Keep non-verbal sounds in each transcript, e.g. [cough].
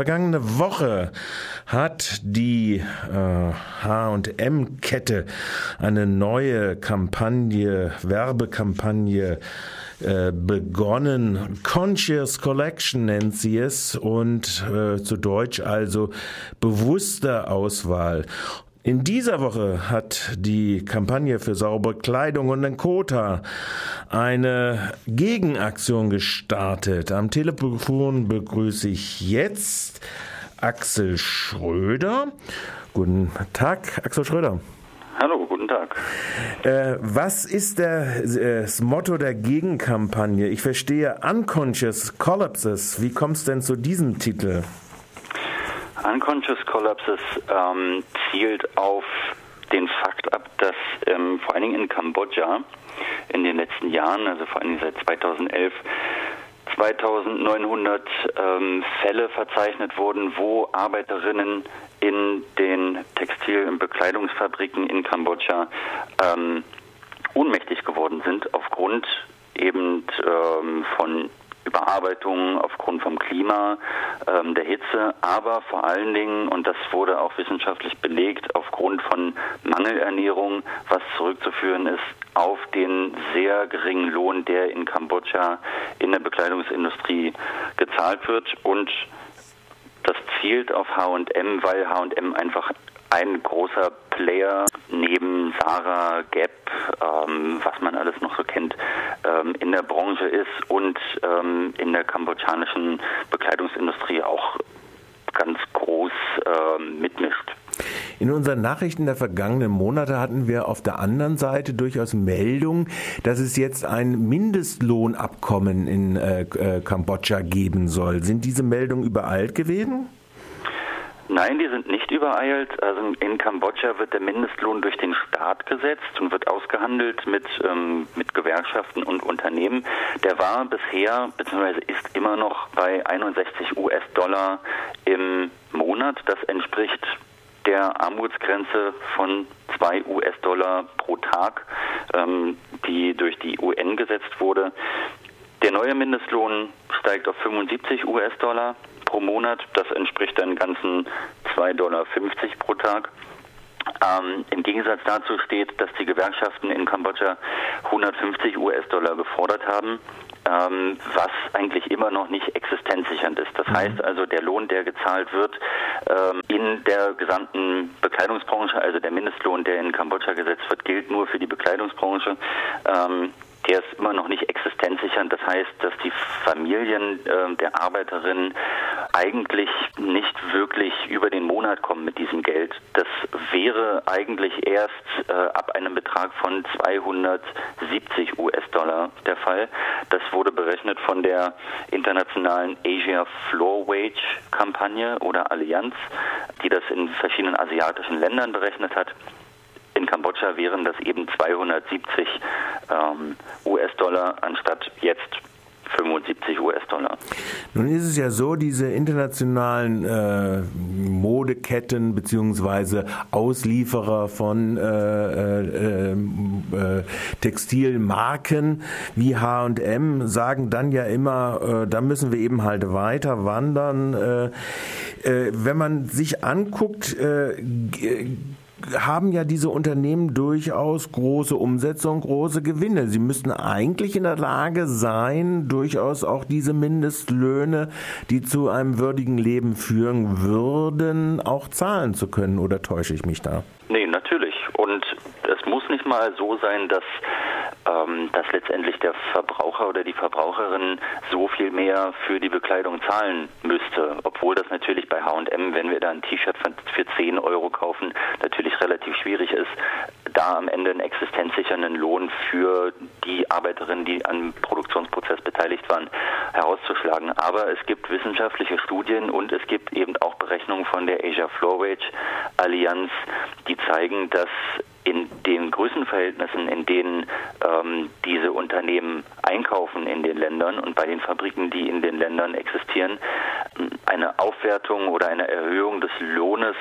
Vergangene Woche hat die H&M-Kette eine neue Kampagne, Werbekampagne äh, begonnen. Conscious Collection nennt sie es und äh, zu Deutsch also bewusste Auswahl. In dieser Woche hat die Kampagne für saubere Kleidung und den Kota eine Gegenaktion gestartet. Am Telefon begrüße ich jetzt Axel Schröder. Guten Tag, Axel Schröder. Hallo, guten Tag. Äh, was ist der, das Motto der Gegenkampagne? Ich verstehe Unconscious Collapses. Wie kommst du denn zu diesem Titel? Unconscious Collapses ähm, zielt auf den Fakt ab, dass ähm, vor allen Dingen in Kambodscha in den letzten Jahren, also vor allen Dingen seit 2011, 2900 ähm, Fälle verzeichnet wurden, wo Arbeiterinnen in den Textil- und Bekleidungsfabriken in Kambodscha ähm, ohnmächtig geworden sind aufgrund eben ähm, von Überarbeitung aufgrund vom Klima, ähm, der Hitze, aber vor allen Dingen, und das wurde auch wissenschaftlich belegt, aufgrund von Mangelernährung, was zurückzuführen ist auf den sehr geringen Lohn, der in Kambodscha in der Bekleidungsindustrie gezahlt wird. Und das zielt auf H&M, weil H&M einfach ein großer Player neben Sarah, Gap, ähm, was man alles noch so kennt, ähm, in der Branche ist und ähm, in der kambodschanischen Bekleidungsindustrie auch ganz groß ähm, mitmischt. In unseren Nachrichten der vergangenen Monate hatten wir auf der anderen Seite durchaus Meldungen, dass es jetzt ein Mindestlohnabkommen in äh, äh Kambodscha geben soll. Sind diese Meldungen übereilt gewesen? Nein, die sind nicht übereilt. Also in Kambodscha wird der Mindestlohn durch den Staat gesetzt und wird ausgehandelt mit, ähm, mit Gewerkschaften und Unternehmen. Der war bisher bzw. ist immer noch bei 61 US-Dollar im Monat. Das entspricht der Armutsgrenze von 2 US-Dollar pro Tag, ähm, die durch die UN gesetzt wurde. Der neue Mindestlohn steigt auf 75 US-Dollar pro Monat. Das entspricht dann ganzen 2,50 Dollar pro Tag. Ähm, Im Gegensatz dazu steht, dass die Gewerkschaften in Kambodscha 150 US-Dollar gefordert haben, ähm, was eigentlich immer noch nicht existenzsichernd ist. Das mhm. heißt also, der Lohn, der gezahlt wird ähm, in der gesamten Bekleidungsbranche, also der Mindestlohn, der in Kambodscha gesetzt wird, gilt nur für die Bekleidungsbranche. Ähm, der ist immer noch nicht existenzsichernd. Das heißt, dass die Familien äh, der Arbeiterinnen eigentlich nicht wirklich über den Monat kommen mit diesem Geld. Das wäre eigentlich erst äh, ab einem Betrag von 270 US-Dollar der Fall. Das wurde berechnet von der internationalen Asia Floor Wage Kampagne oder Allianz, die das in verschiedenen asiatischen Ländern berechnet hat. In Kambodscha wären das eben 270 ähm, US-Dollar anstatt jetzt 75 US-Dollar. Nun ist es ja so, diese internationalen äh, Modeketten beziehungsweise Auslieferer von äh, äh, äh Textilmarken wie H&M sagen dann ja immer, äh, da müssen wir eben halt weiter wandern. Äh, wenn man sich anguckt, haben ja diese Unternehmen durchaus große Umsätze große Gewinne. Sie müssten eigentlich in der Lage sein, durchaus auch diese Mindestlöhne, die zu einem würdigen Leben führen würden, auch zahlen zu können. Oder täusche ich mich da? Nee, natürlich. Und es muss nicht mal so sein, dass dass letztendlich der Verbraucher oder die Verbraucherin so viel mehr für die Bekleidung zahlen müsste. Obwohl das natürlich bei HM, wenn wir da ein T-Shirt für 10 Euro kaufen, natürlich relativ schwierig ist, da am Ende einen existenzsichernden Lohn für die Arbeiterinnen, die am Produktionsprozess beteiligt waren, herauszuschlagen. Aber es gibt wissenschaftliche Studien und es gibt eben auch Berechnungen von der Asia Floor Wage Allianz, die zeigen, dass Größenverhältnissen, in denen ähm, diese Unternehmen einkaufen in den Ländern und bei den Fabriken, die in den Ländern existieren, eine Aufwertung oder eine Erhöhung des Lohnes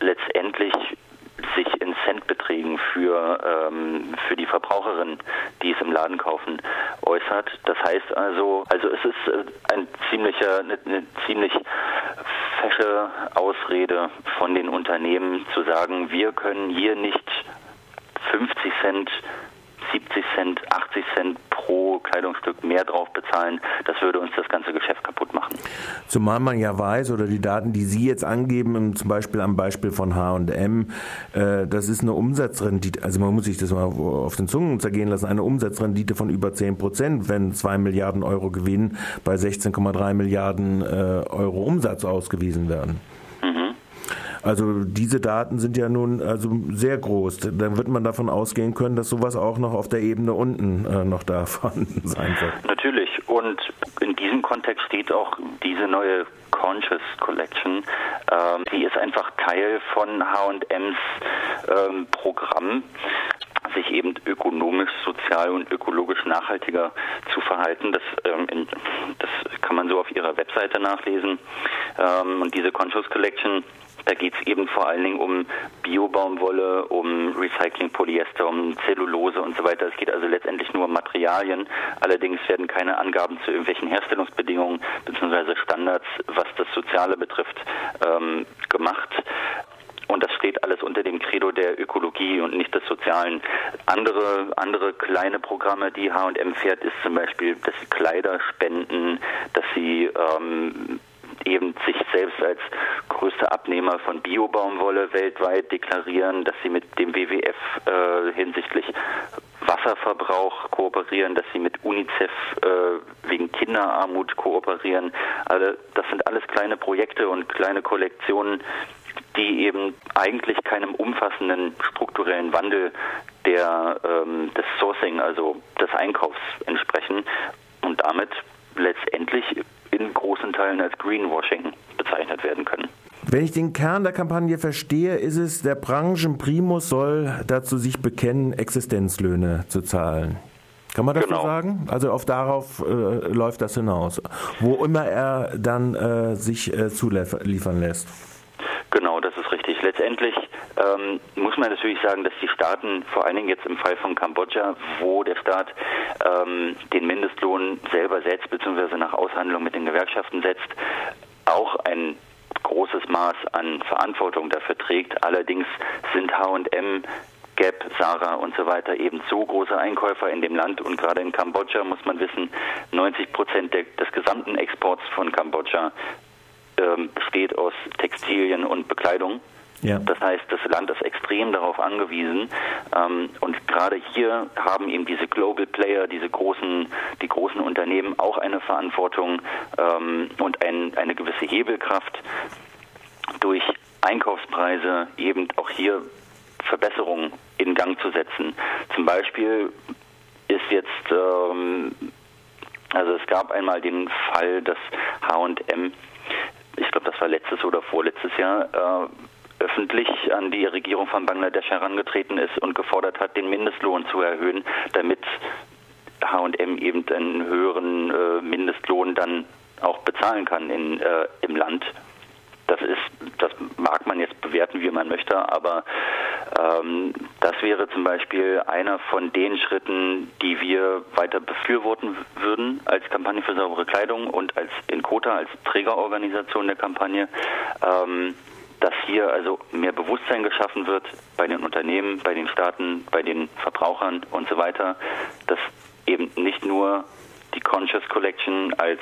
letztendlich sich in Centbeträgen für, ähm, für die Verbraucherinnen, die es im Laden kaufen, äußert. Das heißt also, also es ist äh, ein ziemlicher, eine, eine ziemlich falsche Ausrede von den Unternehmen zu sagen, wir können hier nicht 50 Cent 70 Cent, 80 Cent pro Kleidungsstück mehr drauf bezahlen, das würde uns das ganze Geschäft kaputt machen. Zumal man ja weiß, oder die Daten, die Sie jetzt angeben, zum Beispiel am Beispiel von H&M, das ist eine Umsatzrendite, also man muss sich das mal auf den Zungen zergehen lassen, eine Umsatzrendite von über 10 Prozent, wenn 2 Milliarden Euro Gewinn bei 16,3 Milliarden äh, Euro Umsatz ausgewiesen werden. Also diese Daten sind ja nun also sehr groß. Dann wird man davon ausgehen können, dass sowas auch noch auf der Ebene unten äh, noch da [laughs] vorhanden sein wird. Natürlich. Und in diesem Kontext steht auch diese neue Conscious Collection. Ähm, die ist einfach Teil von H&M's ähm, Programm sich eben ökonomisch, sozial und ökologisch nachhaltiger zu verhalten. Das, ähm, in, das kann man so auf ihrer Webseite nachlesen. Ähm, und diese Conscious Collection da geht es eben vor allen Dingen um Biobaumwolle, um Recycling-Polyester, um Zellulose und so weiter. Es geht also letztendlich nur um Materialien. Allerdings werden keine Angaben zu irgendwelchen Herstellungsbedingungen bzw. Standards, was das Soziale betrifft, ähm, gemacht. Und das steht alles unter dem Credo der Ökologie und nicht des Sozialen. Andere, andere kleine Programme, die H&M fährt, ist zum Beispiel, dass sie Kleider spenden, dass sie ähm, eben sich selbst als größter Abnehmer von Biobaumwolle weltweit deklarieren, dass sie mit dem WWF äh, hinsichtlich Wasserverbrauch kooperieren, dass sie mit UNICEF äh, wegen Kinderarmut kooperieren. Also das sind alles kleine Projekte und kleine Kollektionen, die eben eigentlich keinem umfassenden strukturellen Wandel der, ähm, des Sourcing, also des Einkaufs entsprechen und damit letztendlich in großen Teilen als Greenwashing bezeichnet werden können. Wenn ich den Kern der Kampagne verstehe, ist es, der Branchenprimus soll dazu sich bekennen, Existenzlöhne zu zahlen. Kann man das genau. so sagen? Also auf darauf äh, läuft das hinaus, wo immer er dann äh, sich äh, zuliefern lässt. Genau, das ist richtig. Letztendlich ähm, muss man natürlich sagen, dass die Staaten, vor allen Dingen jetzt im Fall von Kambodscha, wo der Staat ähm, den Mindestlohn selber setzt, beziehungsweise nach Aushandlung mit den Gewerkschaften setzt, auch ein großes Maß an Verantwortung dafür trägt. Allerdings sind H&M Gap, Sarah und so weiter eben so große Einkäufer in dem Land und gerade in Kambodscha muss man wissen, 90 Prozent des gesamten Exports von Kambodscha ähm, besteht aus Textilien und Bekleidung. Ja. Das heißt, das Land ist extrem darauf angewiesen. Ähm, und gerade hier haben eben diese Global Player, diese großen, die großen Unternehmen auch eine Verantwortung ähm, und ein, eine gewisse Hebelkraft durch Einkaufspreise eben auch hier Verbesserungen in Gang zu setzen. Zum Beispiel ist jetzt, ähm, also es gab einmal den Fall, dass H&M, ich glaube, das war letztes oder vorletztes Jahr, äh, öffentlich an die Regierung von Bangladesch herangetreten ist und gefordert hat, den Mindestlohn zu erhöhen, damit H&M eben einen höheren äh, Mindestlohn dann auch bezahlen kann in, äh, im Land. Das ist, das mag man jetzt bewerten, wie man möchte, aber ähm, das wäre zum Beispiel einer von den Schritten, die wir weiter befürworten würden als Kampagne für saubere Kleidung und als in Kota als Trägerorganisation der Kampagne. Ähm, dass hier also mehr Bewusstsein geschaffen wird bei den Unternehmen, bei den Staaten, bei den Verbrauchern und so weiter, dass eben nicht nur die Conscious Collection als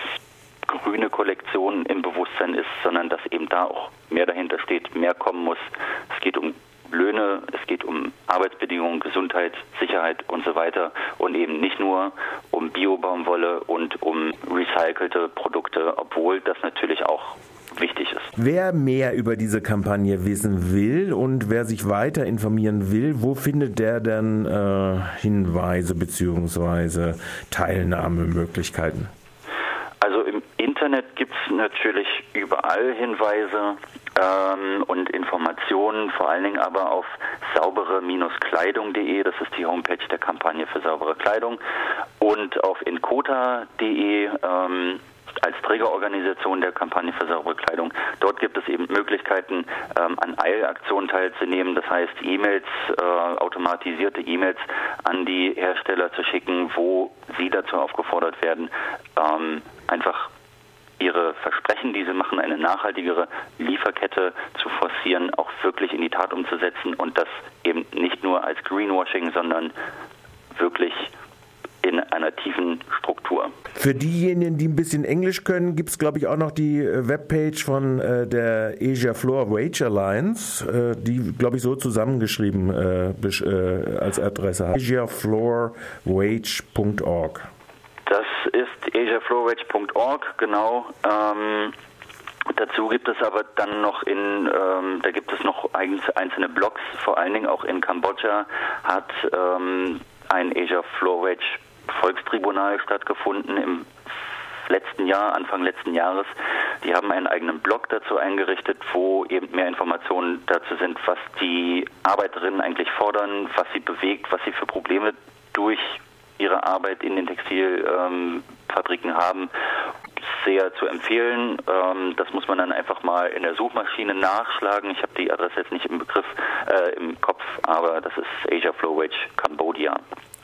grüne Kollektion im Bewusstsein ist, sondern dass eben da auch mehr dahinter steht, mehr kommen muss. Es geht um Löhne, es geht um Arbeitsbedingungen, Gesundheit, Sicherheit und so weiter und eben nicht nur um Biobaumwolle und um recycelte Produkte, obwohl das natürlich auch wichtig ist. Wer mehr über diese Kampagne wissen will und wer sich weiter informieren will, wo findet der denn äh, Hinweise bzw. Teilnahmemöglichkeiten? Also im Internet gibt es natürlich überall Hinweise ähm, und Informationen, vor allen Dingen aber auf saubere-kleidung.de, das ist die Homepage der Kampagne für saubere Kleidung, und auf inkota.de. Ähm, als Trägerorganisation der Kampagne für saubere Kleidung. Dort gibt es eben Möglichkeiten, ähm, an Eilaktionen teilzunehmen. Das heißt, E-Mails, äh, automatisierte E-Mails an die Hersteller zu schicken, wo sie dazu aufgefordert werden, ähm, einfach ihre Versprechen, die sie machen, eine nachhaltigere Lieferkette zu forcieren, auch wirklich in die Tat umzusetzen und das eben nicht nur als Greenwashing, sondern wirklich in einer tiefen Struktur. Für diejenigen, die ein bisschen Englisch können, gibt es, glaube ich, auch noch die äh, Webpage von äh, der Asia Floor Wage Alliance, äh, die, glaube ich, so zusammengeschrieben äh, äh als Adresse hat. asiafloorwage.org. Das ist asiafloorwage.org, genau. Ähm, Dazu gibt es aber dann noch in, ähm, da gibt es noch einzelne Blogs, vor allen Dingen auch in Kambodscha hat ähm, ein Asia Floor Wage Volkstribunal stattgefunden im letzten Jahr, Anfang letzten Jahres. Die haben einen eigenen Blog dazu eingerichtet, wo eben mehr Informationen dazu sind, was die Arbeiterinnen eigentlich fordern, was sie bewegt, was sie für Probleme durch ihre Arbeit in den Textilfabriken ähm, haben. Sehr zu empfehlen. Ähm, das muss man dann einfach mal in der Suchmaschine nachschlagen. Ich habe die Adresse jetzt nicht im Begriff, äh, im Kopf, aber das ist Asia Flow Wage Cambodia.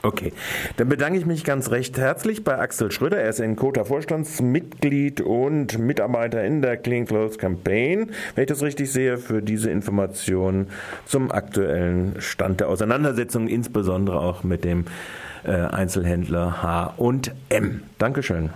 Okay, dann bedanke ich mich ganz recht herzlich bei Axel Schröder. Er ist in Kota Vorstandsmitglied und Mitarbeiter in der Clean Clothes Campaign, wenn ich das richtig sehe, für diese Informationen zum aktuellen Stand der Auseinandersetzung, insbesondere auch mit dem äh, Einzelhändler H und M. Dankeschön.